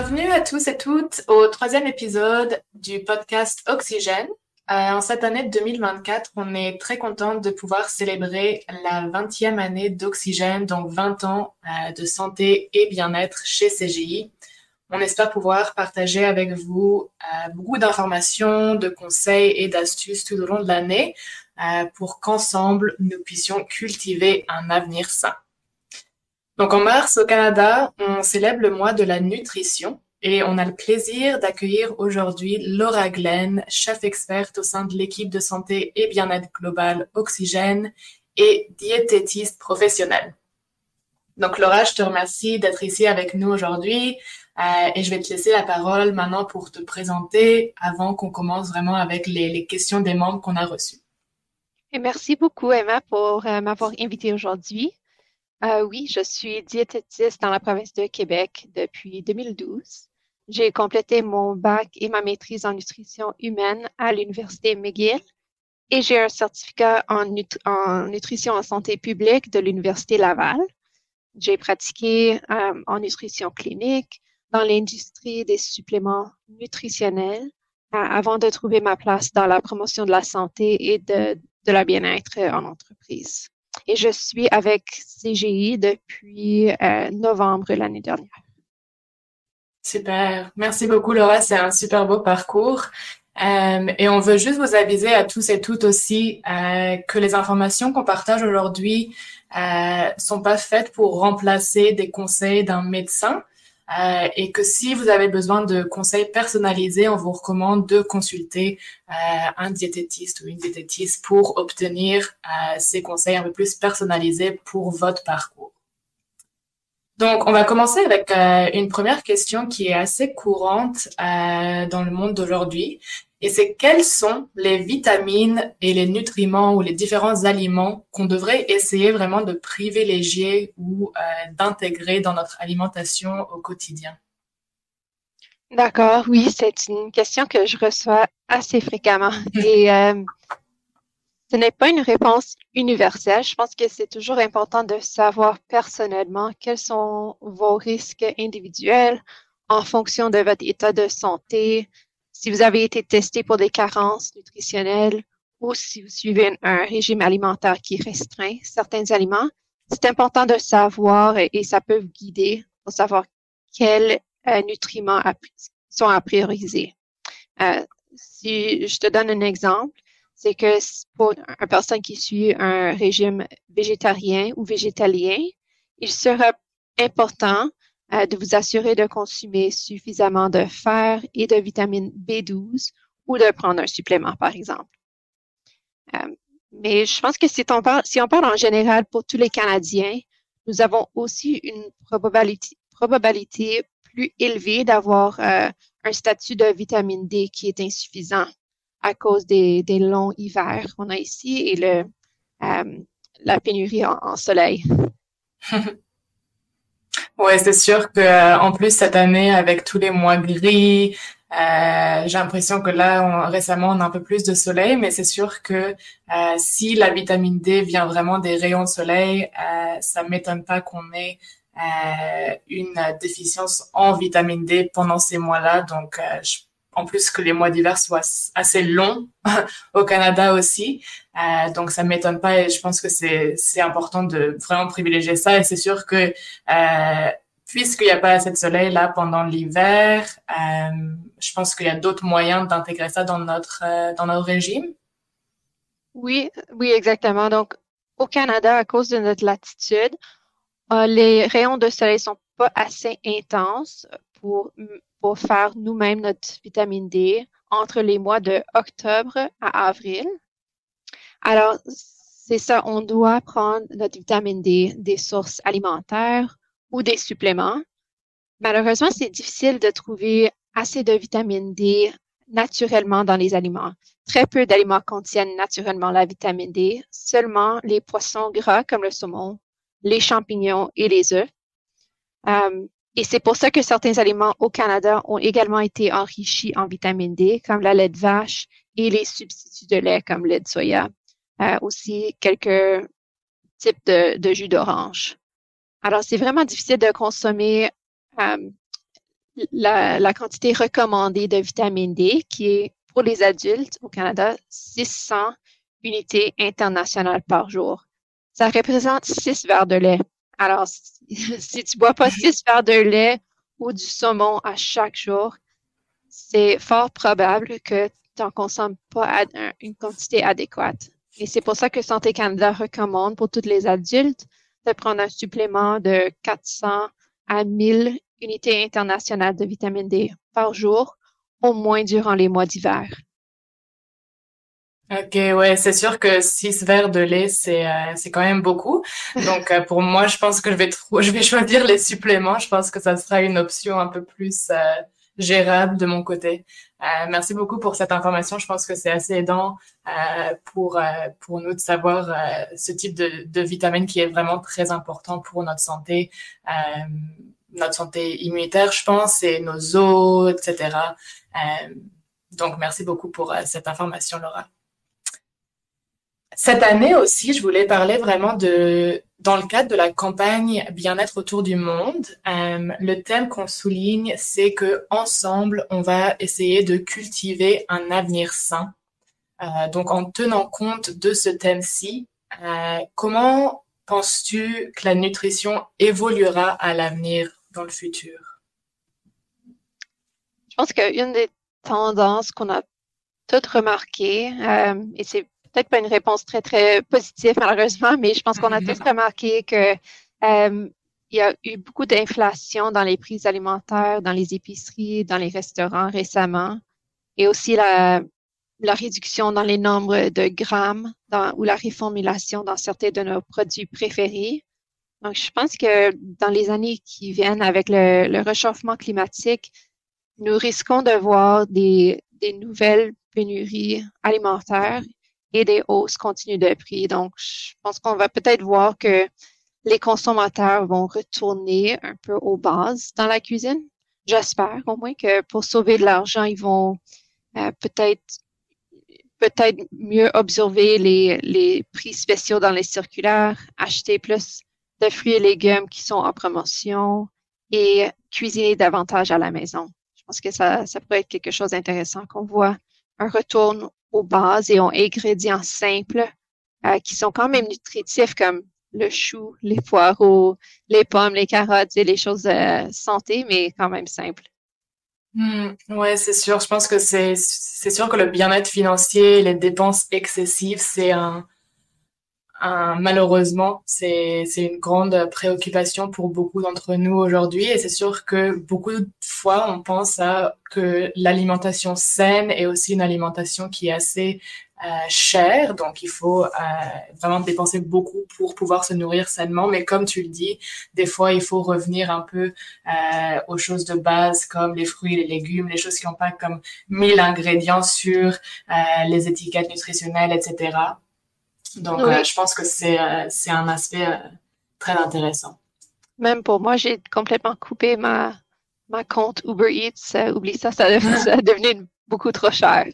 Bienvenue à tous et toutes au troisième épisode du podcast Oxygène. Euh, en cette année 2024, on est très contente de pouvoir célébrer la 20e année d'Oxygène, donc 20 ans euh, de santé et bien-être chez CGI. On espère pouvoir partager avec vous euh, beaucoup d'informations, de conseils et d'astuces tout au long de l'année pour qu'ensemble, nous puissions cultiver un avenir sain. Donc en mars au Canada, on célèbre le mois de la nutrition et on a le plaisir d'accueillir aujourd'hui Laura Glenn, chef experte au sein de l'équipe de santé et bien-être global Oxygène et diététiste professionnelle. Donc Laura, je te remercie d'être ici avec nous aujourd'hui euh, et je vais te laisser la parole maintenant pour te présenter avant qu'on commence vraiment avec les, questions des membres qu'on a reçues. Et merci beaucoup Emma pour euh, m'avoir invité aujourd'hui. Euh, oui, je suis diététiste dans la province de Québec depuis 2012. J'ai complété mon bac et ma maîtrise en nutrition humaine à l'Université McGill et j'ai un certificat en, nutrition en santé publique de l'Université Laval. J'ai pratiqué euh, en nutrition clinique dans l'industrie des suppléments nutritionnels euh, avant de trouver ma place dans la promotion de la santé et de, de la bien-être en entreprise et je suis avec CGI depuis euh, novembre l'année dernière. Super. Merci beaucoup, Laura. C'est un super beau parcours. Euh, et on veut juste vous aviser à tous et toutes aussi euh, que les informations qu'on partage aujourd'hui euh, sont pas faites pour remplacer des conseils d'un médecin. Euh, et que si vous avez besoin de conseils personnalisés, on vous recommande de consulter euh, un diététiste ou une diététiste pour obtenir euh, ces conseils un peu plus personnalisés pour votre parcours. Donc, on va commencer avec une première question qui est assez courante dans le monde d'aujourd'hui et c'est quelles sont les vitamines et les nutriments ou les différents aliments qu'on devrait essayer vraiment de privilégier ou euh, d'intégrer dans notre alimentation au quotidien? D'accord, oui, c'est une question que je reçois assez fréquemment. Et euh, ce n'est pas une réponse universelle. Je pense que c'est toujours important de savoir personnellement quels sont vos risques individuels en fonction de votre état de santé, si vous avez été testé pour des carences nutritionnelles ou si vous suivez un, régime alimentaire qui restreint certains aliments, c'est important de savoir et, ça peut vous guider pour savoir quels euh, nutriments sont à prioriser. Euh, si je te donne un exemple, c'est que pour une personne qui suit un régime végétarien ou végétalien, il sera important euh, de vous assurer de consommer suffisamment de fer et de vitamine B12 ou de prendre un supplément, par exemple. Euh, mais je pense que si on, parle, si on parle en général pour tous les Canadiens, nous avons aussi une probabilité, plus élevée d'avoir euh, un statut de vitamine D qui est insuffisant à cause des, des longs hivers qu'on a ici et le, la pénurie en soleil. Ouais, c'est sûr que euh, en plus cette année avec tous les mois gris, euh, j'ai l'impression que là récemment on a un peu plus de soleil, mais c'est sûr que euh, si la vitamine D vient vraiment des rayons de soleil, euh, ça m'étonne pas qu'on ait euh, une déficience en vitamine D pendant ces mois-là. Donc je en plus que les mois d'hiver soient assez longs au Canada aussi. Euh, donc ça m'étonne pas et je pense que c'est important de vraiment privilégier ça et c'est sûr que euh, puisqu'il n'y a pas assez de soleil là pendant l'hiver, euh, je pense qu'il y a d'autres moyens d'intégrer ça dans notre dans notre régime. Oui, oui exactement. Donc au Canada à cause de notre latitude, les rayons de soleil sont pas assez intenses pour pour faire nous-mêmes notre vitamine D entre les mois de octobre à avril. Alors, c'est ça, on doit prendre notre vitamine D des sources alimentaires ou des suppléments. Malheureusement, c'est difficile de trouver assez de vitamine D naturellement dans les aliments. Très peu d'aliments contiennent naturellement la vitamine D, seulement les poissons gras comme le saumon, les champignons et les œufs. Euh, et c'est pour ça que certains aliments au Canada ont également été enrichis en vitamine D, comme la lait de vache et les substituts de lait comme lait de soya. Euh, aussi quelques types de, jus d'orange. Alors, c'est vraiment difficile de consommer euh, la, quantité recommandée de vitamine D, qui est pour les adultes au Canada 600 unités internationales par jour. Ça représente 6 verres de lait. Alors, si, tu bois pas 6 verres de lait ou du saumon à chaque jour, c'est fort probable que tu n'en consommes pas une quantité adéquate. Et c'est pour ça que Santé Canada recommande pour tous les adultes de prendre un supplément de 400 à 1000 unités internationales de vitamine D par jour, au moins durant les mois d'hiver. Ok, ouais, c'est sûr que 6 verres de lait, c'est euh, c'est quand même beaucoup. Donc euh, pour moi, je pense que je vais je vais choisir les suppléments. Je pense que ça sera une option un peu plus euh, gérable de mon côté. merci beaucoup pour cette information. Je pense que c'est assez aidant pour pour nous de savoir ce type de de vitamine qui est vraiment très important pour notre santé notre santé immunitaire, je pense, et nos os, etc. Euh, donc, merci beaucoup pour euh, cette information, Laura. Cette année aussi, je voulais parler vraiment de, dans le cadre de la campagne Bien-être autour du monde, euh, le thème qu'on souligne, c'est que ensemble, on va essayer de cultiver un avenir sain. donc, en tenant compte de ce thème-ci, comment penses-tu que la nutrition évoluera à l'avenir dans le futur? Je pense qu'une des tendances qu'on a toutes remarquées, euh, et c'est peut-être pas une réponse très, très positive malheureusement, mais je pense qu'on a tous remarqué que euh, il y a eu beaucoup d'inflation dans les prix alimentaires, dans les épiceries, dans les restaurants récemment, et aussi la, la réduction dans les nombres de grammes dans, ou la reformulation dans certains de nos produits préférés. Donc, je pense que dans les années qui viennent, avec le, réchauffement climatique, nous risquons de voir des, des, nouvelles pénuries alimentaires et des hausses continues de prix. Donc, je pense qu'on va peut-être voir que les consommateurs vont retourner un peu aux bases dans la cuisine. J'espère au moins que pour sauver de l'argent, ils vont euh, peut-être peut-être mieux observer les, les prix spéciaux dans les circulaires, acheter plus de fruits et légumes qui sont en promotion et cuisiner davantage à la maison. Je pense que ça, ça pourrait être quelque chose d'intéressant qu'on voit un retour aux bases et aux ingrédients simples euh, qui sont quand même nutritifs comme le chou, les poireaux, les pommes, les carottes et les choses de santé, mais quand même simples. Hmm, ouais, c'est sûr. Je pense que c'est c'est sûr que le bien-être financier, les dépenses excessives, c'est un malheureusement, c'est une grande préoccupation pour beaucoup d'entre nous aujourd'hui et c'est sûr que beaucoup de fois on pense à que l'alimentation saine est aussi une alimentation qui est assez euh, chère, donc il faut euh, vraiment dépenser beaucoup pour pouvoir se nourrir sainement. Mais comme tu le dis, des fois il faut revenir un peu euh, aux choses de base comme les fruits, les légumes, les choses qui n'ont pas comme mille ingrédients sur les étiquettes nutritionnelles, etc. Donc, euh, je pense que c'est euh, un aspect euh, très intéressant. Même pour moi, j'ai complètement coupé ma, ma compte Uber Eats. oublie ça, ça, ça devenu beaucoup trop cher.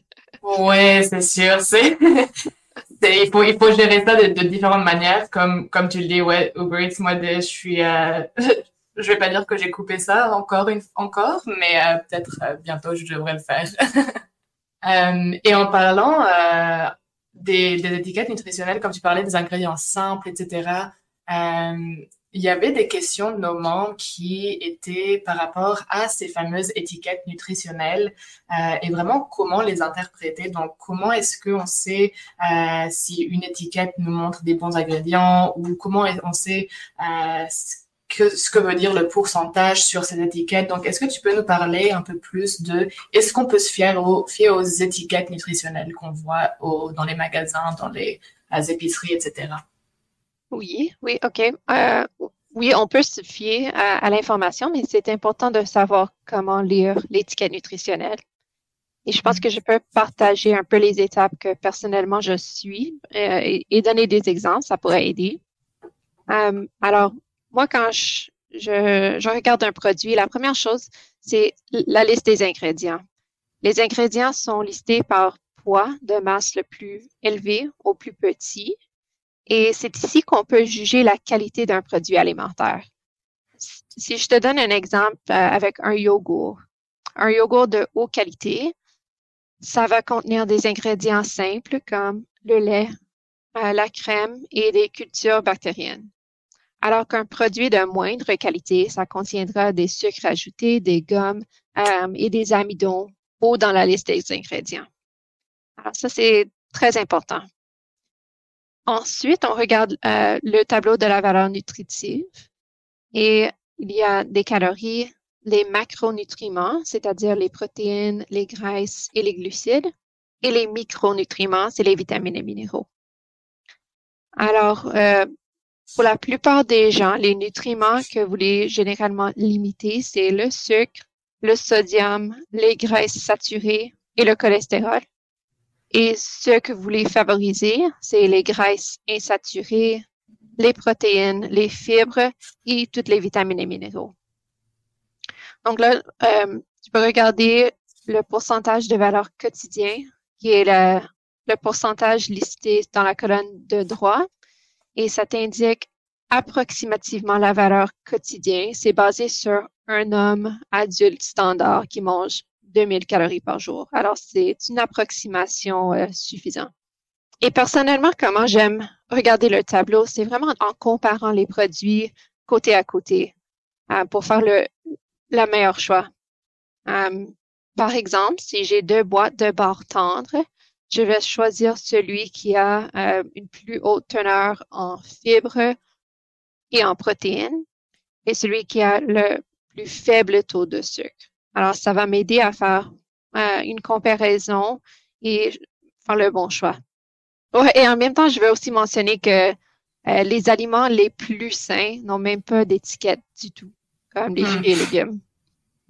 Oui, c'est sûr. C'est, il, faut, il faut gérer ça de, de, différentes manières. Comme, comme tu le dis, ouais, Uber Eats, moi, je suis... je vais pas dire que j'ai coupé ça encore, une, encore mais peut-être bientôt, je devrais le faire. et en parlant des, des, étiquettes nutritionnelles, comme tu parlais, des ingrédients simples, etc. Euh, il y avait des questions de qui étaient par rapport à ces fameuses étiquettes nutritionnelles euh, et vraiment comment les interpréter. Donc, comment est-ce qu'on sait euh, si une étiquette nous montre des bons ingrédients ou comment on sait euh, ce que veut dire le pourcentage sur ces étiquettes. Donc, est-ce que tu peux nous parler un peu plus de est-ce qu'on peut se fier aux, fier aux étiquettes nutritionnelles qu'on voit dans les magasins, dans les, épiceries, etc. Oui, oui, OK. Euh, oui, on peut se fier à, l'information, mais c'est important de savoir comment lire l'étiquette nutritionnelle. Et je pense que je peux partager un peu les étapes que personnellement je suis euh, et, donner des exemples, ça pourrait aider. Euh, alors, moi, quand je, je, regarde un produit, la première chose, c'est la liste des ingrédients. Les ingrédients sont listés par poids de masse le plus élevé au plus petit. Et c'est ici qu'on peut juger la qualité d'un produit alimentaire. si je te donne un exemple euh, avec un yogourt, un yogourt de haute qualité, ça va contenir des ingrédients simples comme le lait, euh, la crème et des cultures bactériennes. Alors qu'un produit de moindre qualité, ça contiendra des sucres ajoutés, des gommes euh, et des amidons haut dans la liste des ingrédients. Alors ça, c'est très important. Ensuite, on regarde euh, le tableau de la valeur nutritive et il y a des calories, les macronutriments, c'est-à-dire les protéines, les graisses et les glucides, et les micronutriments, c'est les vitamines et minéraux. Alors, euh, pour la plupart des gens, les nutriments que vous voulez généralement limiter, c'est le sucre, le sodium, les graisses saturées et le cholestérol. Et ce que vous voulez favoriser, c'est les graisses insaturées, les protéines, les fibres et toutes les vitamines et minéraux. Donc là, euh, peux regarder le pourcentage de valeur quotidien, qui est le, le pourcentage listé dans la colonne de droite, et ça t'indique approximativement la valeur quotidienne. C'est basé sur un homme adulte standard qui mange 2000 calories par jour. Alors, c'est une approximation euh, suffisante. Et personnellement, comment j'aime regarder le tableau, c'est vraiment en comparant les produits côté à côté euh, pour faire le, le meilleur choix. Euh, par exemple, si j'ai deux boîtes de barres tendres, je vais choisir celui qui a euh, une plus haute teneur en fibres et en protéines et celui qui a le plus faible taux de sucre. Alors, ça va m'aider à faire euh, une comparaison et faire le bon choix. et en même temps, je veux aussi mentionner que euh, les aliments les plus sains n'ont même pas d'étiquette du tout, comme les hmm. fruits et légumes.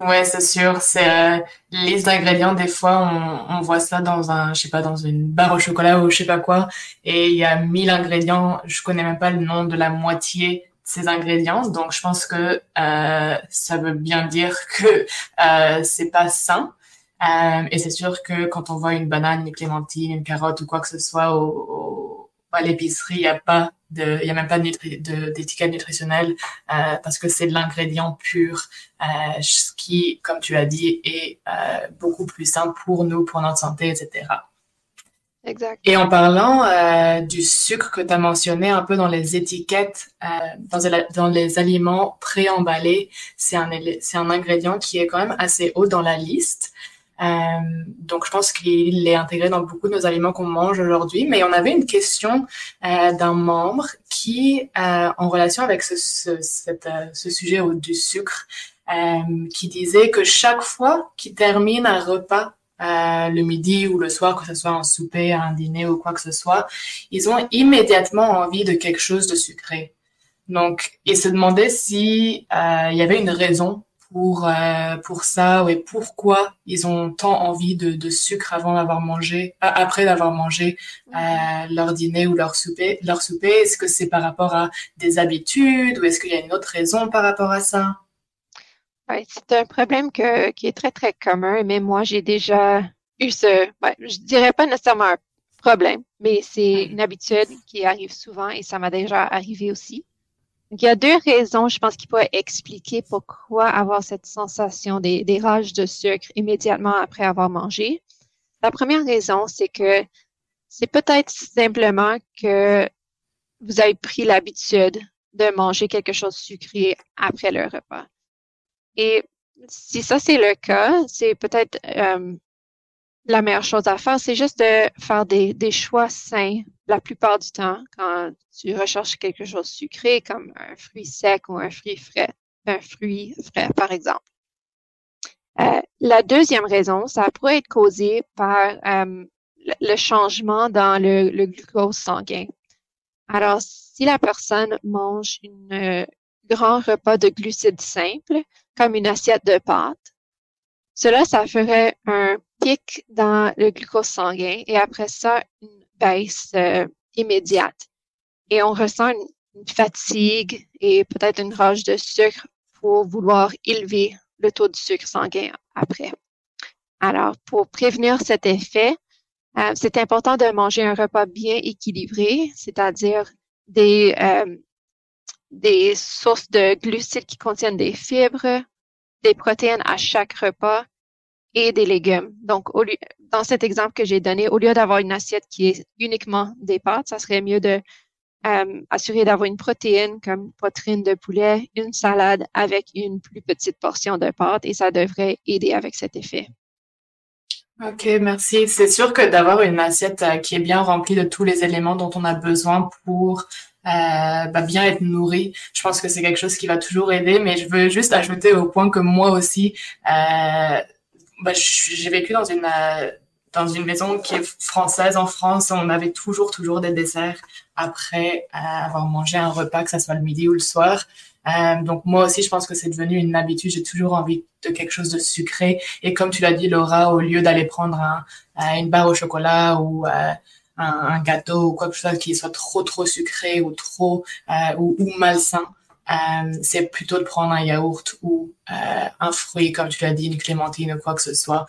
Ouais, c'est sûr. C'est euh, liste d'ingrédients. Des fois, on, on voit ça dans un, je sais pas, dans une barre au chocolat ou je sais pas quoi, et il y a mille ingrédients. Je connais même pas le nom de la moitié de ces ingrédients. Donc, je pense que euh, ça veut bien dire que euh, c'est pas sain. Euh, et c'est sûr que quand on voit une banane, une clémentine, une carotte ou quoi que ce soit au, à l'épicerie, il y a pas il y a même pas d'étiquette nutritionnelle euh, parce que c'est l'ingrédient pur, euh, ce qui, comme tu as dit, est euh, beaucoup plus simple pour nous, pour notre santé, etc. Exact. Et en parlant du sucre que tu as mentionné un peu dans les étiquettes, dans, dans, les aliments préemballés, c'est un, c'est un ingrédient qui est quand même assez haut dans la liste. Euh, donc, je pense qu'il est intégré dans beaucoup de nos aliments qu'on mange aujourd'hui. Mais on avait une question euh, d'un membre qui, euh, en relation avec ce, sujet du sucre, qui disait que chaque fois qu'il termine un repas le midi ou le soir, que ce soit un souper, un dîner ou quoi que ce soit, ils ont immédiatement envie de quelque chose de sucré. Donc, ils se demandaient si il y avait une raison pour euh, pour ça et pourquoi ils ont tant envie de, de sucre avant d'avoir mangé euh, après d'avoir mangé euh, leur dîner ou leur souper leur souper est-ce que c'est par rapport à des habitudes ou est-ce qu'il y a une autre raison par rapport à ça? Ouais, c'est un problème que, qui est très très commun mais moi j'ai déjà eu ce ouais, je dirais pas nécessairement un problème mais c'est une habitude qui arrive souvent et ça m'a déjà arrivé aussi il y a deux raisons, je pense, qui pourraient expliquer pourquoi avoir cette sensation des, rages de sucre immédiatement après avoir mangé. La première raison, c'est que c'est peut-être simplement que vous avez pris l'habitude de manger quelque chose sucré après le repas. Et si ça c'est le cas, c'est peut-être euh, la meilleure chose à faire, c'est juste de faire des, des, choix sains la plupart du temps quand tu recherches quelque chose sucré comme un fruit sec ou un fruit frais, un fruit frais par exemple. Euh, la deuxième raison, ça pourrait être causé par euh, le changement dans le, glucose sanguin. Alors, si la personne mange un euh, grand repas de glucides simples, comme une assiette de pâtes, cela, ça ferait un pic dans le glucose sanguin et après ça, une baisse euh, immédiate. Et on ressent une, fatigue et peut-être une rage de sucre pour vouloir élever le taux de sucre sanguin après. Alors, pour prévenir cet effet, euh, c'est important de manger un repas bien équilibré, c'est-à-dire des, euh, des sources de glucides qui contiennent des fibres, des protéines à chaque repas et des légumes. Donc, dans cet exemple que j'ai donné, au lieu d'avoir une assiette qui est uniquement des pâtes, ça serait mieux de euh, assurer d'avoir une protéine comme poitrine de poulet, une salade avec une plus petite portion de pâtes et ça devrait aider avec cet effet. Ok, merci. C'est sûr que d'avoir une assiette euh, qui est bien remplie de tous les éléments dont on a besoin pour euh, bah, bien être nourri, je pense que c'est quelque chose qui va toujours aider. Mais je veux juste ajouter au point que moi aussi, euh, bah, j'ai vécu dans une dans une maison qui est française en France. On avait toujours toujours des desserts après euh, avoir mangé un repas, que ça soit le midi ou le soir. Euh, donc moi aussi, je pense que c'est devenu une habitude. J'ai toujours envie de quelque chose de sucré. Et comme tu l'as dit, Laura, au lieu d'aller prendre un, euh, une barre au chocolat ou euh, un, un, gâteau ou quoi que ce soit qui soit trop trop sucré ou trop euh, ou, ou, malsain, c'est plutôt de prendre un yaourt ou un fruit, comme tu l'as dit, une clémentine ou quoi que ce soit.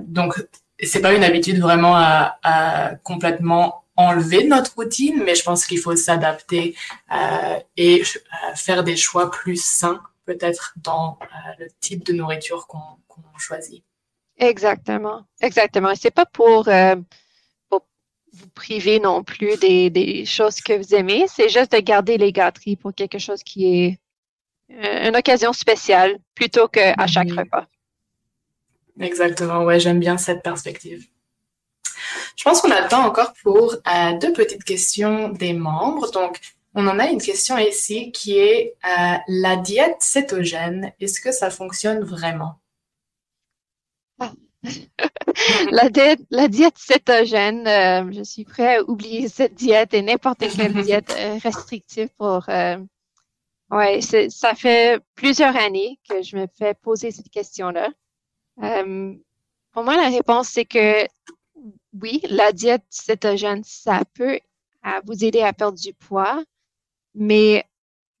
donc c'est pas une habitude vraiment à, complètement enlever notre routine, mais je pense qu'il faut s'adapter euh, et euh, faire des choix plus sains, peut-être dans euh, le type de nourriture qu'on choisit. Exactement, exactement. C'est pas euh, pour, vous priver non plus des, des choses que vous aimez, c'est juste de garder les gâteries pour quelque chose qui est une occasion spéciale plutôt qu'à chaque repas. Exactement, ouais, j'aime bien cette perspective. Je pense qu'on a le temps encore pour euh, deux petites questions des membres. Donc, on en a une question ici qui est euh, la diète cétogène. Est-ce que ça fonctionne vraiment? la, diète, la diète cétogène, euh, je suis prêt à oublier cette diète et n'importe quelle diète euh, restrictive pour. Euh, ouais, ça fait plusieurs années que je me fais poser cette question-là. pour moi, la réponse c'est que oui, la diète cétogène, ça peut vous aider à perdre du poids, mais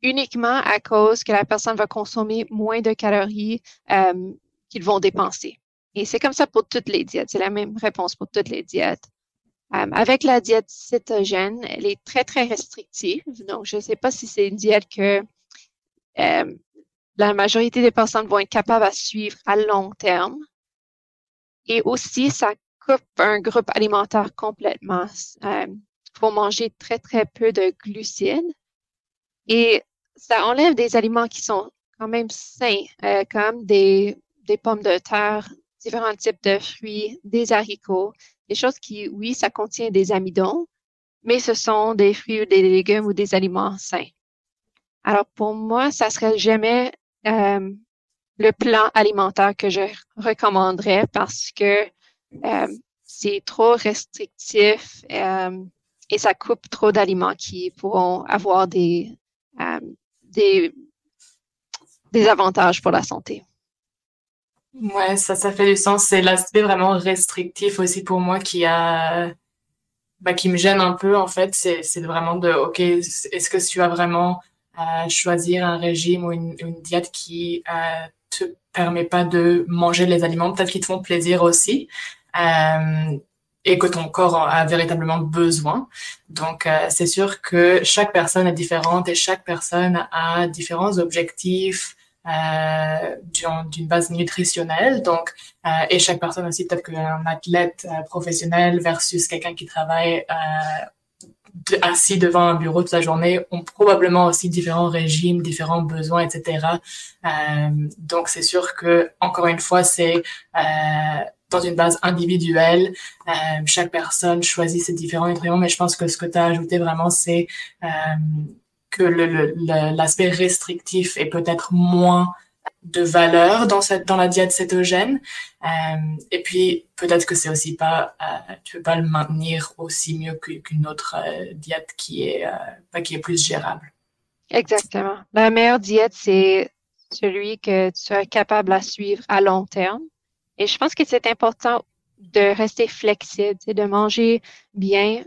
uniquement à cause que la personne va consommer moins de calories euh, qu'ils vont dépenser. Et c'est comme ça pour toutes les diètes. C'est la même réponse pour toutes les diètes. Euh, avec la diète cétogène, elle est très, très restrictive. Donc, je ne sais pas si c'est une diète que euh, la majorité des personnes vont être capables à suivre à long terme. Et aussi, ça coupe un groupe alimentaire complètement. Il euh, faut manger très, très peu de glucides. Et ça enlève des aliments qui sont quand même sains, comme des, des pommes de terre, différents types de fruits, des haricots, des choses qui, oui, ça contient des amidons, mais ce sont des fruits ou des légumes ou des aliments sains. Alors pour moi, ça serait jamais euh, le plan alimentaire que je recommanderais parce que euh, c'est trop restrictif euh, et ça coupe trop d'aliments qui pourront avoir des, des, des avantages pour la santé. Ouais, ça, ça fait du sens. C'est l'aspect vraiment restrictif aussi pour moi qui a, bah, qui me gêne un peu en fait. C'est, c'est vraiment de, ok, est-ce que tu vas vraiment euh, choisir un régime ou une, une diète qui euh, te permet pas de manger les aliments peut-être qui te font plaisir aussi, euh, et que ton corps a véritablement besoin. Donc, euh, c'est sûr que chaque personne est différente et chaque personne a différents objectifs d'une base nutritionnelle. Donc, euh, et chaque personne aussi, peut-être qu'un athlète euh, professionnel versus quelqu'un qui travaille euh, assis devant un bureau toute la journée ont probablement aussi différents régimes, différents besoins, etc. Euh, donc c'est sûr que encore une fois c'est euh, dans une base individuelle. Euh, chaque personne choisit ses différents nutriments, mais je pense que ce que tu as ajouté vraiment, c'est euh, que l'aspect restrictif est peut-être moins de valeur dans cette dans la diète cétogène. Euh, et puis peut-être que c'est aussi pas euh, tu peux pas le maintenir aussi mieux qu'une autre euh, diète qui est euh, qui est plus gérable. Exactement. La meilleure diète c'est celui que tu es capable à suivre à long terme. Et je pense que c'est important de rester flexible, de manger bien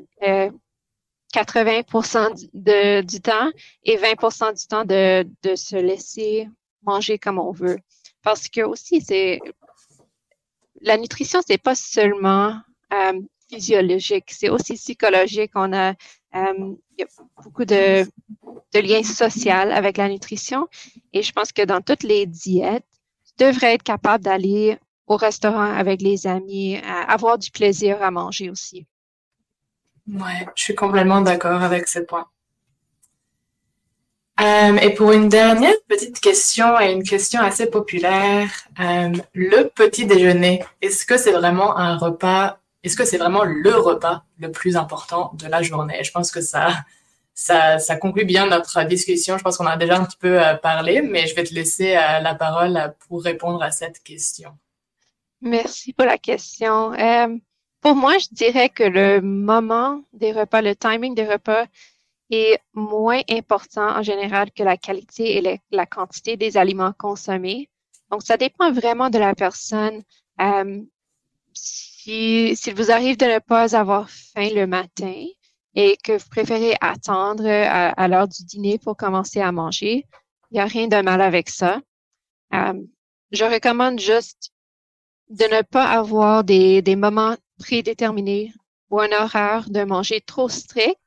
80% de, du temps et 20% du temps de, de se laisser manger comme on veut. Parce que aussi, c'est la nutrition, c'est pas seulement euh, physiologique, c'est aussi psychologique. On a Euh, y a beaucoup de, de liens sociaux avec la nutrition et je pense que dans toutes les diètes, tu devrais être capable d'aller au restaurant avec les amis, avoir du plaisir à manger aussi. Ouais, je suis complètement d'accord avec ce point. Euh, et pour une dernière petite question et une question assez populaire, euh, le petit déjeuner, est-ce que c'est vraiment un repas, est-ce que c'est vraiment le repas le plus important de la journée? Je pense que ça, ça, ça conclut bien notre discussion. Je pense qu'on a déjà un petit peu euh, parlé, mais je vais te laisser la parole pour répondre à cette question. Merci pour la question. Pour moi, je dirais que le moment des repas, le timing des repas, est moins important en général que la qualité et la quantité des aliments consommés. Donc, ça dépend vraiment de la personne. Euh, si, s'il vous arrive de ne pas avoir faim le matin et que vous préférez attendre à, l'heure du dîner pour commencer à manger, il n'y a rien de mal avec ça. Euh, je recommande juste de ne pas avoir des, des moments prédéterminés ou un horaire de manger trop strict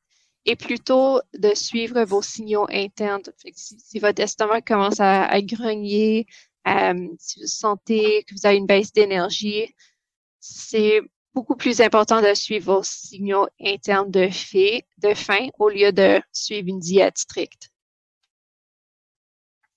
et plutôt de suivre vos signaux internes. si, votre estomac commence à, grogner, euh, si vous sentez que vous avez une baisse d'énergie, c'est beaucoup plus important de suivre vos signaux internes de, de faim au lieu de suivre une diète stricte.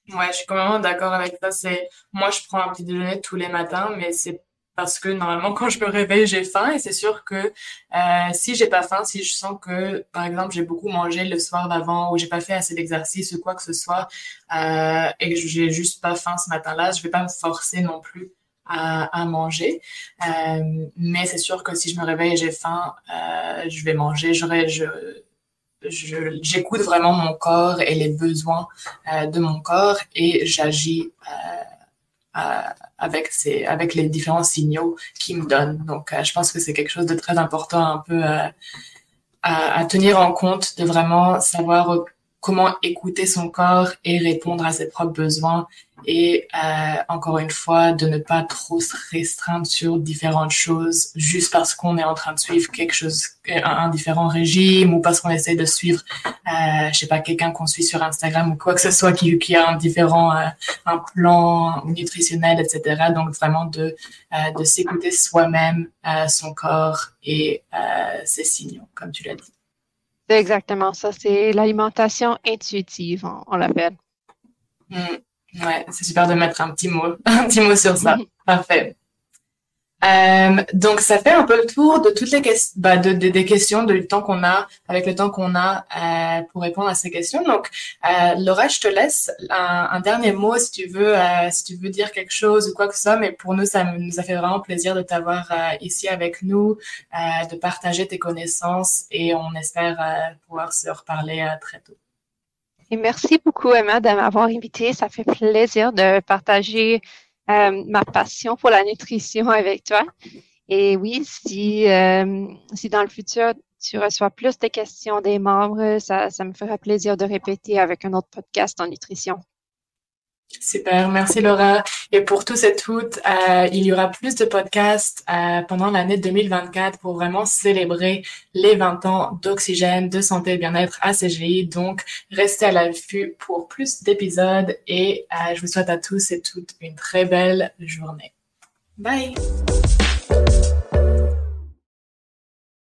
Ouais, je suis complètement d'accord avec ça. C'est moi, je prends un petit déjeuner tous les matins, mais c'est parce que normalement quand je me réveille j'ai faim et c'est sûr que euh, si j'ai pas faim si je sens que par exemple j'ai beaucoup mangé le soir d'avant ou j'ai pas fait assez d'exercice ou quoi que ce soit euh, et que j'ai juste pas faim ce matin-là je vais pas me forcer non plus à, manger. Euh, mais c'est sûr que si je me réveille et j'ai faim euh, je vais manger j'écoute vraiment mon corps et les besoins de mon corps et j'agis avec ces, avec les différents signaux qu'ils me donnent. Donc, euh, je pense que c'est quelque chose de très important, un peu euh, à, à, tenir en compte, de vraiment savoir comment écouter son corps et répondre à ses propres besoins et euh, encore une fois de ne pas trop se restreindre sur différentes choses juste parce qu'on est en train de suivre quelque chose un, différent régime ou parce qu'on essaie de suivre euh, je sais pas quelqu'un qu'on suit sur Instagram ou quoi que ce soit qui, qui a un différent euh, un plan nutritionnel etc donc vraiment de euh, de s'écouter soi-même euh, son corps et ses signaux comme tu l'as dit. C'est exactement ça. C'est l'alimentation intuitive on, l'appelle. Mmh. Ouais, c'est super de mettre un petit mot, un petit mot sur ça. Parfait. Euh, donc ça fait un peu le tour de toutes les questions, bah, de, des questions de temps qu'on a, avec le temps qu'on a euh, pour répondre à ces questions. Donc euh, Laura, je te laisse un, un, dernier mot si tu veux, euh, si tu veux dire quelque chose ou quoi que ce soit. Mais pour nous, ça nous a fait vraiment plaisir de t'avoir euh, ici avec nous, euh, de partager tes connaissances et on espère pouvoir se reparler très tôt merci beaucoup, Emma, de m'avoir invité. Ça fait plaisir de partager euh, ma passion pour la nutrition avec toi. Et oui, si, euh, si dans le futur, tu reçois plus de questions des membres, ça, ça me fera plaisir de répéter avec un autre podcast en nutrition. Super, merci Laura. Et pour tous et toutes, il y aura plus de podcasts euh, pendant l'année 2024 pour vraiment célébrer les 20 ans d'oxygène, de santé et bien-être à CGI. Donc, restez à l'affût pour plus d'épisodes et euh, je vous souhaite à tous et toutes une très belle journée. Bye!